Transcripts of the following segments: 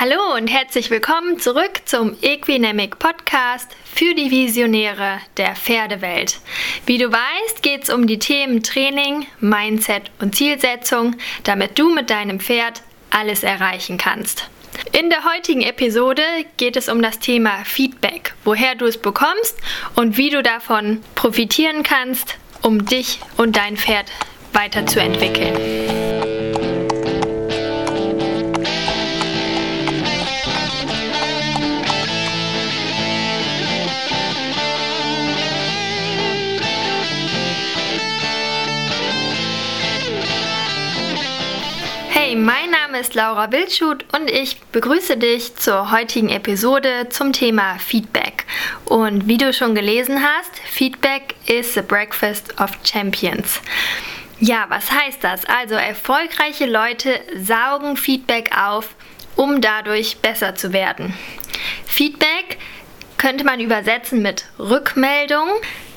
Hallo und herzlich willkommen zurück zum Equinemic Podcast für die Visionäre der Pferdewelt. Wie du weißt, geht es um die Themen Training, Mindset und Zielsetzung, damit du mit deinem Pferd alles erreichen kannst. In der heutigen Episode geht es um das Thema Feedback, woher du es bekommst und wie du davon profitieren kannst, um dich und dein Pferd weiterzuentwickeln. Laura Wildschut und ich begrüße dich zur heutigen Episode zum Thema Feedback. Und wie du schon gelesen hast, Feedback is the breakfast of champions. Ja, was heißt das? Also erfolgreiche Leute saugen Feedback auf, um dadurch besser zu werden. Feedback könnte man übersetzen mit Rückmeldung.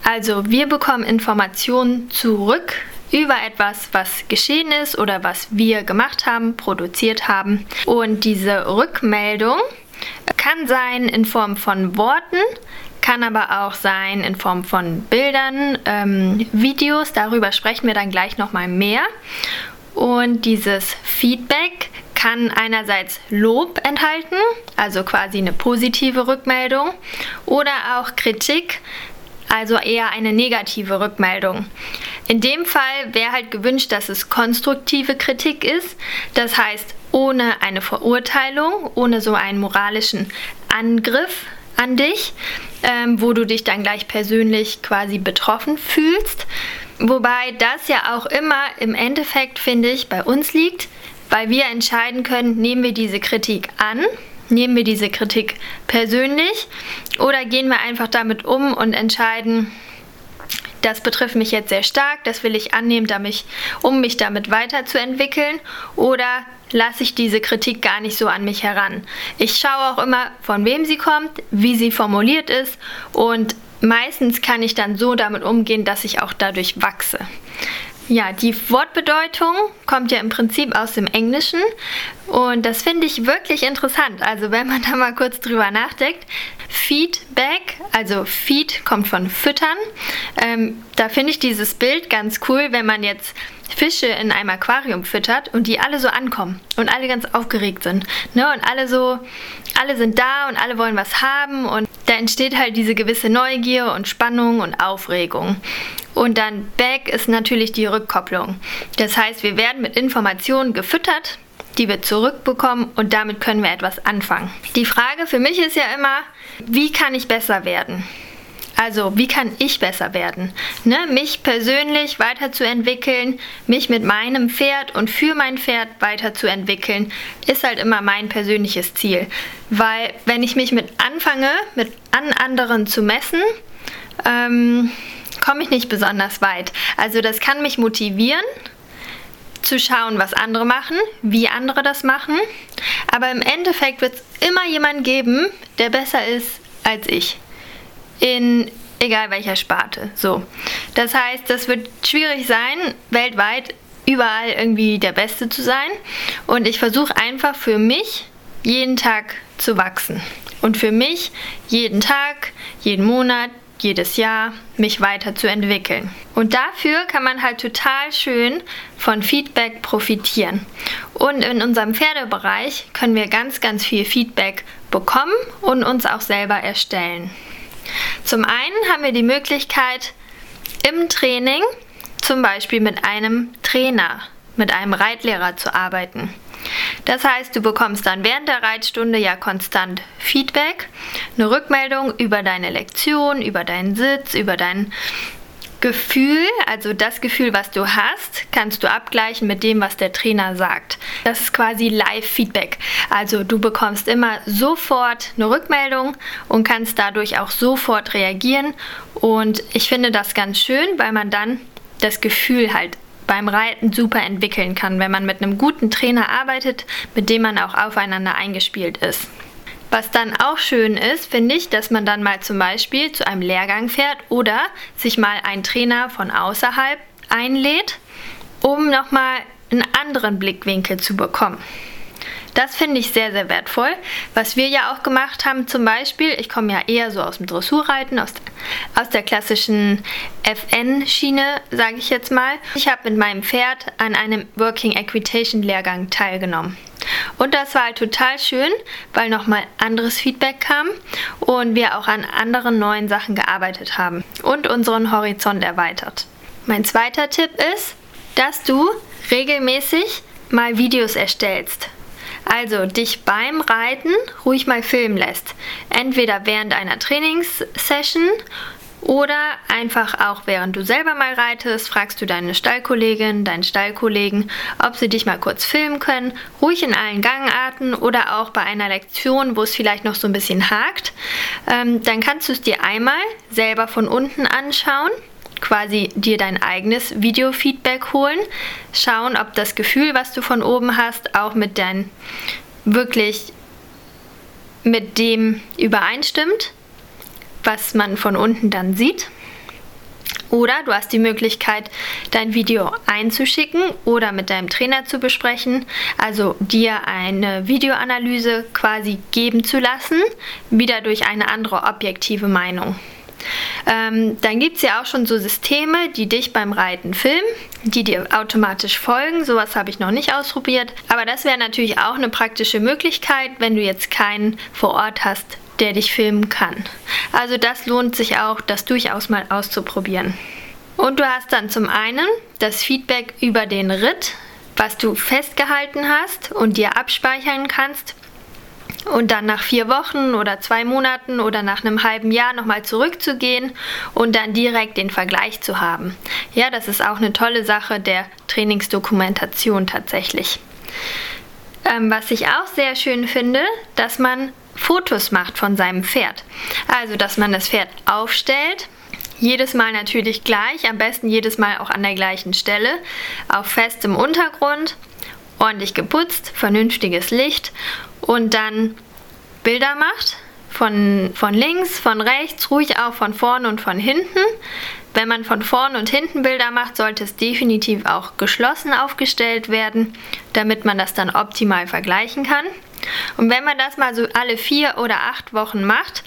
Also wir bekommen Informationen zurück über etwas, was geschehen ist oder was wir gemacht haben, produziert haben. Und diese Rückmeldung kann sein in Form von Worten, kann aber auch sein in Form von Bildern, ähm, Videos. Darüber sprechen wir dann gleich nochmal mehr. Und dieses Feedback kann einerseits Lob enthalten, also quasi eine positive Rückmeldung, oder auch Kritik, also eher eine negative Rückmeldung. In dem Fall wäre halt gewünscht, dass es konstruktive Kritik ist, das heißt ohne eine Verurteilung, ohne so einen moralischen Angriff an dich, ähm, wo du dich dann gleich persönlich quasi betroffen fühlst. Wobei das ja auch immer im Endeffekt, finde ich, bei uns liegt, weil wir entscheiden können, nehmen wir diese Kritik an Nehmen wir diese Kritik persönlich oder gehen wir einfach damit um und entscheiden, das betrifft mich jetzt sehr stark, das will ich annehmen, damit, um mich damit weiterzuentwickeln oder lasse ich diese Kritik gar nicht so an mich heran. Ich schaue auch immer, von wem sie kommt, wie sie formuliert ist und meistens kann ich dann so damit umgehen, dass ich auch dadurch wachse. Ja, die Wortbedeutung kommt ja im Prinzip aus dem Englischen und das finde ich wirklich interessant. Also wenn man da mal kurz drüber nachdenkt, Feedback, also Feed kommt von füttern. Ähm, da finde ich dieses Bild ganz cool, wenn man jetzt Fische in einem Aquarium füttert und die alle so ankommen und alle ganz aufgeregt sind. Ne? Und alle so, alle sind da und alle wollen was haben und da entsteht halt diese gewisse Neugier und Spannung und Aufregung. Und dann Back ist natürlich die Rückkopplung. Das heißt, wir werden mit Informationen gefüttert, die wir zurückbekommen und damit können wir etwas anfangen. Die Frage für mich ist ja immer, wie kann ich besser werden? Also, wie kann ich besser werden? Ne? Mich persönlich weiterzuentwickeln, mich mit meinem Pferd und für mein Pferd weiterzuentwickeln, ist halt immer mein persönliches Ziel. Weil, wenn ich mich mit anfange, mit an anderen zu messen, ähm, komme ich nicht besonders weit. Also, das kann mich motivieren, zu schauen, was andere machen, wie andere das machen. Aber im Endeffekt wird es immer jemanden geben, der besser ist als ich in egal welcher Sparte. So. Das heißt, das wird schwierig sein, weltweit überall irgendwie der Beste zu sein. Und ich versuche einfach für mich jeden Tag zu wachsen. Und für mich jeden Tag, jeden Monat, jedes Jahr mich weiterzuentwickeln. Und dafür kann man halt total schön von Feedback profitieren. Und in unserem Pferdebereich können wir ganz, ganz viel Feedback bekommen und uns auch selber erstellen. Zum einen haben wir die Möglichkeit, im Training zum Beispiel mit einem Trainer, mit einem Reitlehrer zu arbeiten. Das heißt, du bekommst dann während der Reitstunde ja konstant Feedback, eine Rückmeldung über deine Lektion, über deinen Sitz, über deinen Gefühl, also das Gefühl, was du hast, kannst du abgleichen mit dem, was der Trainer sagt. Das ist quasi Live-Feedback. Also du bekommst immer sofort eine Rückmeldung und kannst dadurch auch sofort reagieren. Und ich finde das ganz schön, weil man dann das Gefühl halt beim Reiten super entwickeln kann, wenn man mit einem guten Trainer arbeitet, mit dem man auch aufeinander eingespielt ist. Was dann auch schön ist, finde ich, dass man dann mal zum Beispiel zu einem Lehrgang fährt oder sich mal einen Trainer von außerhalb einlädt, um nochmal einen anderen Blickwinkel zu bekommen. Das finde ich sehr, sehr wertvoll. Was wir ja auch gemacht haben, zum Beispiel, ich komme ja eher so aus dem Dressurreiten, aus, aus der klassischen FN-Schiene, sage ich jetzt mal. Ich habe mit meinem Pferd an einem Working Equitation Lehrgang teilgenommen. Und das war halt total schön, weil nochmal anderes Feedback kam und wir auch an anderen neuen Sachen gearbeitet haben und unseren Horizont erweitert. Mein zweiter Tipp ist, dass du regelmäßig mal Videos erstellst. Also dich beim Reiten ruhig mal filmen lässt. Entweder während einer Trainingssession oder einfach auch während du selber mal reitest, fragst du deine Stallkollegin, deinen Stallkollegen, ob sie dich mal kurz filmen können, ruhig in allen Gangarten oder auch bei einer Lektion, wo es vielleicht noch so ein bisschen hakt. Ähm, dann kannst du es dir einmal selber von unten anschauen quasi dir dein eigenes Video-Feedback holen, schauen, ob das Gefühl, was du von oben hast, auch mit dein wirklich mit dem übereinstimmt, was man von unten dann sieht. Oder du hast die Möglichkeit, dein Video einzuschicken oder mit deinem Trainer zu besprechen, also dir eine Videoanalyse quasi geben zu lassen, wieder durch eine andere objektive Meinung. Ähm, dann gibt es ja auch schon so Systeme, die dich beim Reiten filmen, die dir automatisch folgen. Sowas habe ich noch nicht ausprobiert. Aber das wäre natürlich auch eine praktische Möglichkeit, wenn du jetzt keinen vor Ort hast, der dich filmen kann. Also das lohnt sich auch, das durchaus mal auszuprobieren. Und du hast dann zum einen das Feedback über den Ritt, was du festgehalten hast und dir abspeichern kannst und dann nach vier Wochen oder zwei Monaten oder nach einem halben Jahr nochmal zurückzugehen und dann direkt den Vergleich zu haben. Ja, das ist auch eine tolle Sache der Trainingsdokumentation tatsächlich. Ähm, was ich auch sehr schön finde, dass man Fotos macht von seinem Pferd. Also, dass man das Pferd aufstellt, jedes Mal natürlich gleich, am besten jedes Mal auch an der gleichen Stelle, auf festem Untergrund, ordentlich geputzt, vernünftiges Licht und dann Bilder macht. Von, von links, von rechts, ruhig auch von vorne und von hinten. Wenn man von vorne und hinten Bilder macht, sollte es definitiv auch geschlossen aufgestellt werden, damit man das dann optimal vergleichen kann. Und wenn man das mal so alle vier oder acht Wochen macht,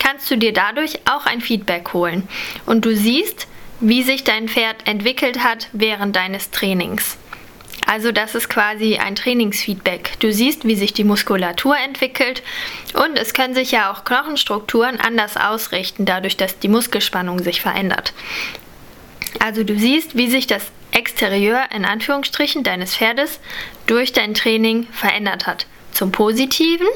kannst du dir dadurch auch ein Feedback holen. Und du siehst, wie sich dein Pferd entwickelt hat während deines Trainings. Also das ist quasi ein Trainingsfeedback. Du siehst, wie sich die Muskulatur entwickelt und es können sich ja auch Knochenstrukturen anders ausrichten, dadurch, dass die Muskelspannung sich verändert. Also du siehst, wie sich das Exterieur in Anführungsstrichen deines Pferdes durch dein Training verändert hat. Zum Positiven,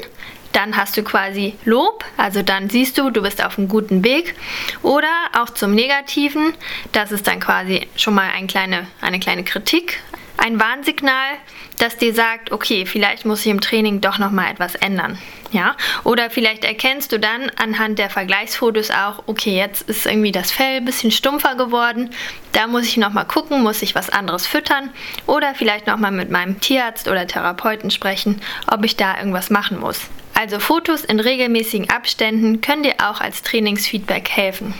dann hast du quasi Lob, also dann siehst du, du bist auf einem guten Weg. Oder auch zum Negativen, das ist dann quasi schon mal ein kleine, eine kleine Kritik, ein Warnsignal, das dir sagt, okay, vielleicht muss ich im Training doch noch mal etwas ändern. Ja? Oder vielleicht erkennst du dann anhand der Vergleichsfotos auch, okay, jetzt ist irgendwie das Fell ein bisschen stumpfer geworden. Da muss ich noch mal gucken, muss ich was anderes füttern oder vielleicht noch mal mit meinem Tierarzt oder Therapeuten sprechen, ob ich da irgendwas machen muss. Also Fotos in regelmäßigen Abständen können dir auch als Trainingsfeedback helfen.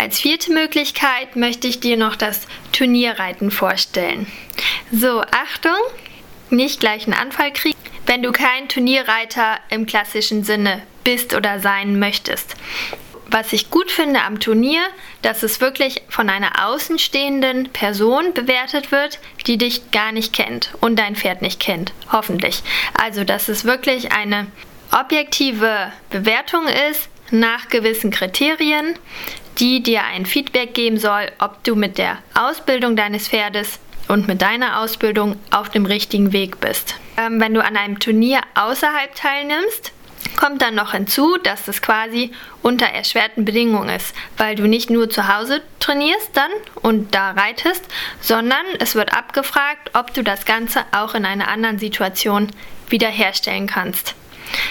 Als vierte Möglichkeit möchte ich dir noch das Turnierreiten vorstellen. So, Achtung, nicht gleich einen Anfall kriegen, wenn du kein Turnierreiter im klassischen Sinne bist oder sein möchtest. Was ich gut finde am Turnier, dass es wirklich von einer außenstehenden Person bewertet wird, die dich gar nicht kennt und dein Pferd nicht kennt, hoffentlich. Also, dass es wirklich eine objektive Bewertung ist nach gewissen Kriterien, die dir ein Feedback geben soll, ob du mit der Ausbildung deines Pferdes und mit deiner Ausbildung auf dem richtigen Weg bist. Ähm, wenn du an einem Turnier außerhalb teilnimmst, kommt dann noch hinzu, dass es quasi unter erschwerten Bedingungen ist, weil du nicht nur zu Hause trainierst dann und da reitest, sondern es wird abgefragt, ob du das Ganze auch in einer anderen Situation wiederherstellen kannst.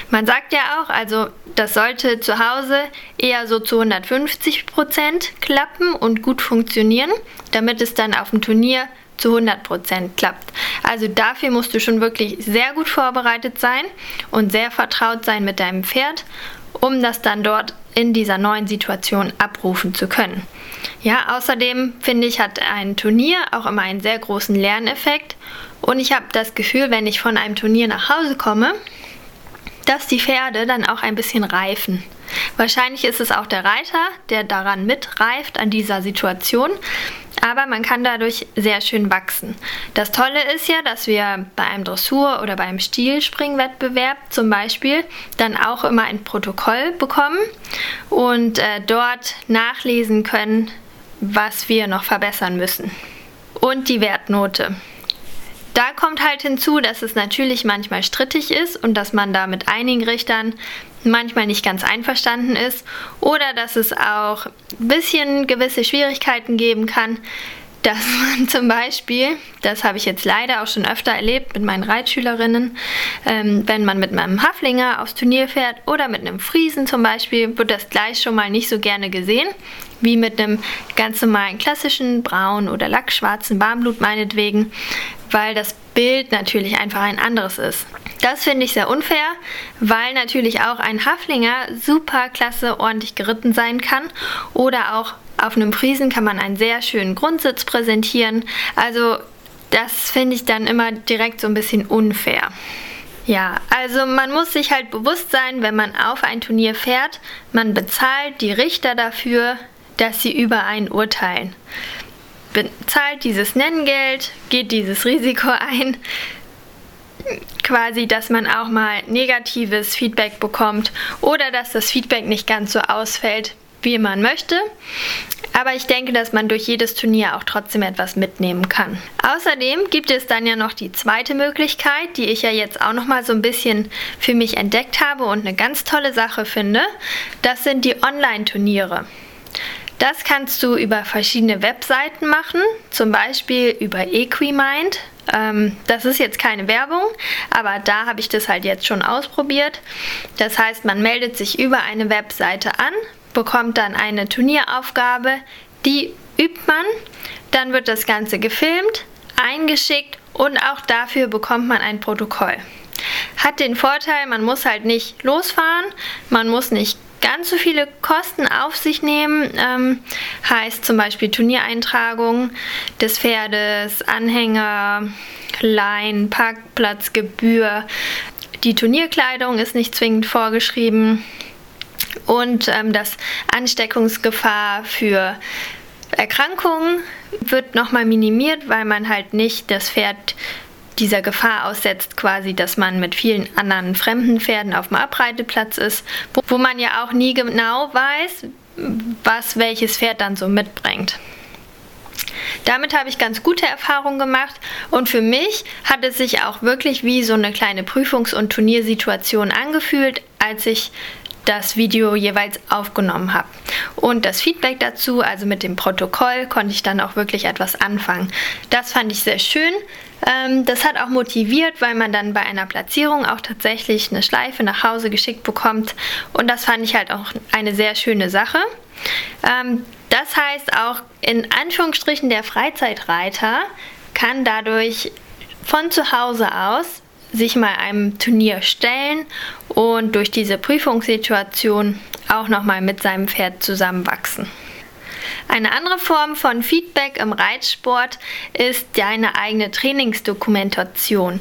Man sagt ja auch, also das sollte zu Hause eher so zu 150 Prozent klappen und gut funktionieren, damit es dann auf dem Turnier zu 100 Prozent klappt. Also dafür musst du schon wirklich sehr gut vorbereitet sein und sehr vertraut sein mit deinem Pferd, um das dann dort in dieser neuen Situation abrufen zu können. Ja, außerdem finde ich, hat ein Turnier auch immer einen sehr großen Lerneffekt. Und ich habe das Gefühl, wenn ich von einem Turnier nach Hause komme, dass die Pferde dann auch ein bisschen reifen. Wahrscheinlich ist es auch der Reiter, der daran mitreift an dieser Situation, aber man kann dadurch sehr schön wachsen. Das Tolle ist ja, dass wir bei einem Dressur- oder beim Stilspringwettbewerb zum Beispiel dann auch immer ein Protokoll bekommen und äh, dort nachlesen können, was wir noch verbessern müssen. Und die Wertnote. Da kommt halt hinzu, dass es natürlich manchmal strittig ist und dass man da mit einigen Richtern manchmal nicht ganz einverstanden ist oder dass es auch ein bisschen gewisse Schwierigkeiten geben kann, dass man zum Beispiel, das habe ich jetzt leider auch schon öfter erlebt mit meinen Reitschülerinnen, ähm, wenn man mit einem Haflinger aufs Turnier fährt oder mit einem Friesen zum Beispiel, wird das gleich schon mal nicht so gerne gesehen, wie mit einem ganz normalen klassischen braun oder lackschwarzen Warmblut meinetwegen, weil das Bild natürlich einfach ein anderes ist. Das finde ich sehr unfair, weil natürlich auch ein Haflinger super klasse ordentlich geritten sein kann oder auch auf einem Friesen kann man einen sehr schönen Grundsitz präsentieren. Also das finde ich dann immer direkt so ein bisschen unfair. Ja, also man muss sich halt bewusst sein, wenn man auf ein Turnier fährt, man bezahlt die Richter dafür, dass sie über einen urteilen. Bezahlt dieses Nenngeld, geht dieses Risiko ein, quasi, dass man auch mal negatives Feedback bekommt oder dass das Feedback nicht ganz so ausfällt, wie man möchte. Aber ich denke, dass man durch jedes Turnier auch trotzdem etwas mitnehmen kann. Außerdem gibt es dann ja noch die zweite Möglichkeit, die ich ja jetzt auch noch mal so ein bisschen für mich entdeckt habe und eine ganz tolle Sache finde. Das sind die Online-Turniere. Das kannst du über verschiedene Webseiten machen, zum Beispiel über Equimind. Ähm, das ist jetzt keine Werbung, aber da habe ich das halt jetzt schon ausprobiert. Das heißt, man meldet sich über eine Webseite an, bekommt dann eine Turnieraufgabe, die übt man, dann wird das Ganze gefilmt, eingeschickt und auch dafür bekommt man ein Protokoll. Hat den Vorteil, man muss halt nicht losfahren, man muss nicht ganz so viele Kosten auf sich nehmen, ähm, heißt zum Beispiel Turniereintragung des Pferdes, Anhänger, Lein, Parkplatzgebühr. Die Turnierkleidung ist nicht zwingend vorgeschrieben und ähm, das Ansteckungsgefahr für Erkrankungen wird nochmal minimiert, weil man halt nicht das Pferd dieser Gefahr aussetzt, quasi, dass man mit vielen anderen fremden Pferden auf dem Abreiteplatz ist, wo, wo man ja auch nie genau weiß, was welches Pferd dann so mitbringt. Damit habe ich ganz gute Erfahrungen gemacht und für mich hat es sich auch wirklich wie so eine kleine Prüfungs- und Turniersituation angefühlt, als ich das Video jeweils aufgenommen habe. Und das Feedback dazu, also mit dem Protokoll, konnte ich dann auch wirklich etwas anfangen. Das fand ich sehr schön. Ähm, das hat auch motiviert, weil man dann bei einer Platzierung auch tatsächlich eine Schleife nach Hause geschickt bekommt. Und das fand ich halt auch eine sehr schöne Sache. Ähm, das heißt auch in Anführungsstrichen der Freizeitreiter kann dadurch von zu Hause aus sich mal einem Turnier stellen und durch diese Prüfungssituation auch nochmal mit seinem Pferd zusammenwachsen. Eine andere Form von Feedback im Reitsport ist deine eigene Trainingsdokumentation.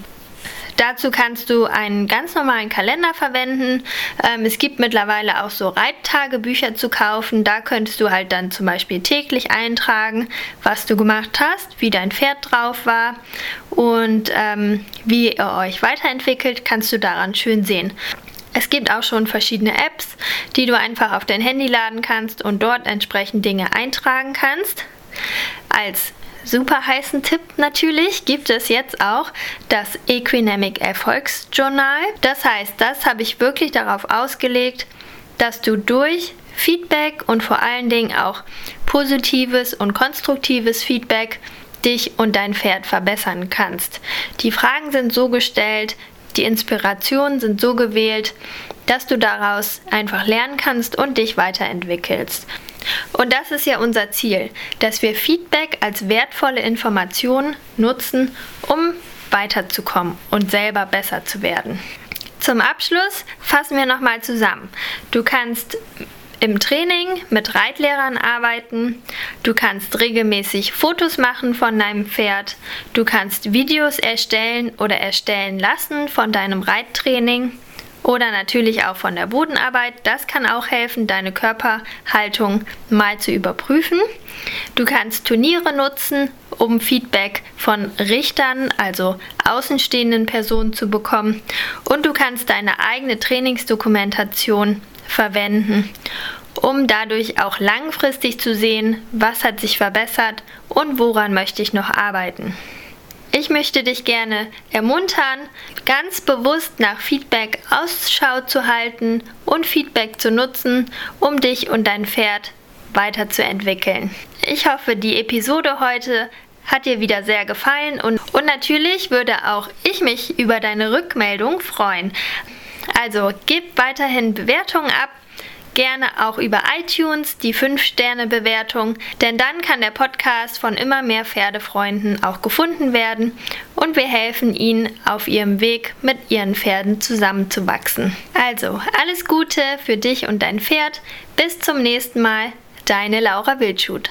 Dazu kannst du einen ganz normalen Kalender verwenden. Ähm, es gibt mittlerweile auch so Reittagebücher zu kaufen. Da könntest du halt dann zum Beispiel täglich eintragen, was du gemacht hast, wie dein Pferd drauf war und ähm, wie ihr euch weiterentwickelt, kannst du daran schön sehen. Es gibt auch schon verschiedene Apps, die du einfach auf dein Handy laden kannst und dort entsprechend Dinge eintragen kannst. Als super heißen Tipp natürlich gibt es jetzt auch das Equinemic Erfolgsjournal. Das heißt, das habe ich wirklich darauf ausgelegt, dass du durch Feedback und vor allen Dingen auch positives und konstruktives Feedback dich und dein Pferd verbessern kannst. Die Fragen sind so gestellt, die Inspirationen sind so gewählt, dass du daraus einfach lernen kannst und dich weiterentwickelst. Und das ist ja unser Ziel, dass wir Feedback als wertvolle Information nutzen, um weiterzukommen und selber besser zu werden. Zum Abschluss fassen wir nochmal zusammen. Du kannst im Training mit Reitlehrern arbeiten, du kannst regelmäßig Fotos machen von deinem Pferd, du kannst Videos erstellen oder erstellen lassen von deinem Reittraining oder natürlich auch von der Bodenarbeit. Das kann auch helfen, deine Körperhaltung mal zu überprüfen. Du kannst Turniere nutzen, um Feedback von Richtern, also außenstehenden Personen zu bekommen. Und du kannst deine eigene Trainingsdokumentation verwenden, um dadurch auch langfristig zu sehen, was hat sich verbessert und woran möchte ich noch arbeiten. Ich möchte dich gerne ermuntern, ganz bewusst nach Feedback Ausschau zu halten und Feedback zu nutzen, um dich und dein Pferd weiterzuentwickeln. Ich hoffe, die Episode heute hat dir wieder sehr gefallen und, und natürlich würde auch ich mich über deine Rückmeldung freuen. Also gib weiterhin Bewertungen ab gerne auch über iTunes die 5-Sterne-Bewertung, denn dann kann der Podcast von immer mehr Pferdefreunden auch gefunden werden und wir helfen ihnen auf ihrem Weg mit ihren Pferden zusammenzuwachsen. Also, alles Gute für dich und dein Pferd. Bis zum nächsten Mal, deine Laura Wildschut.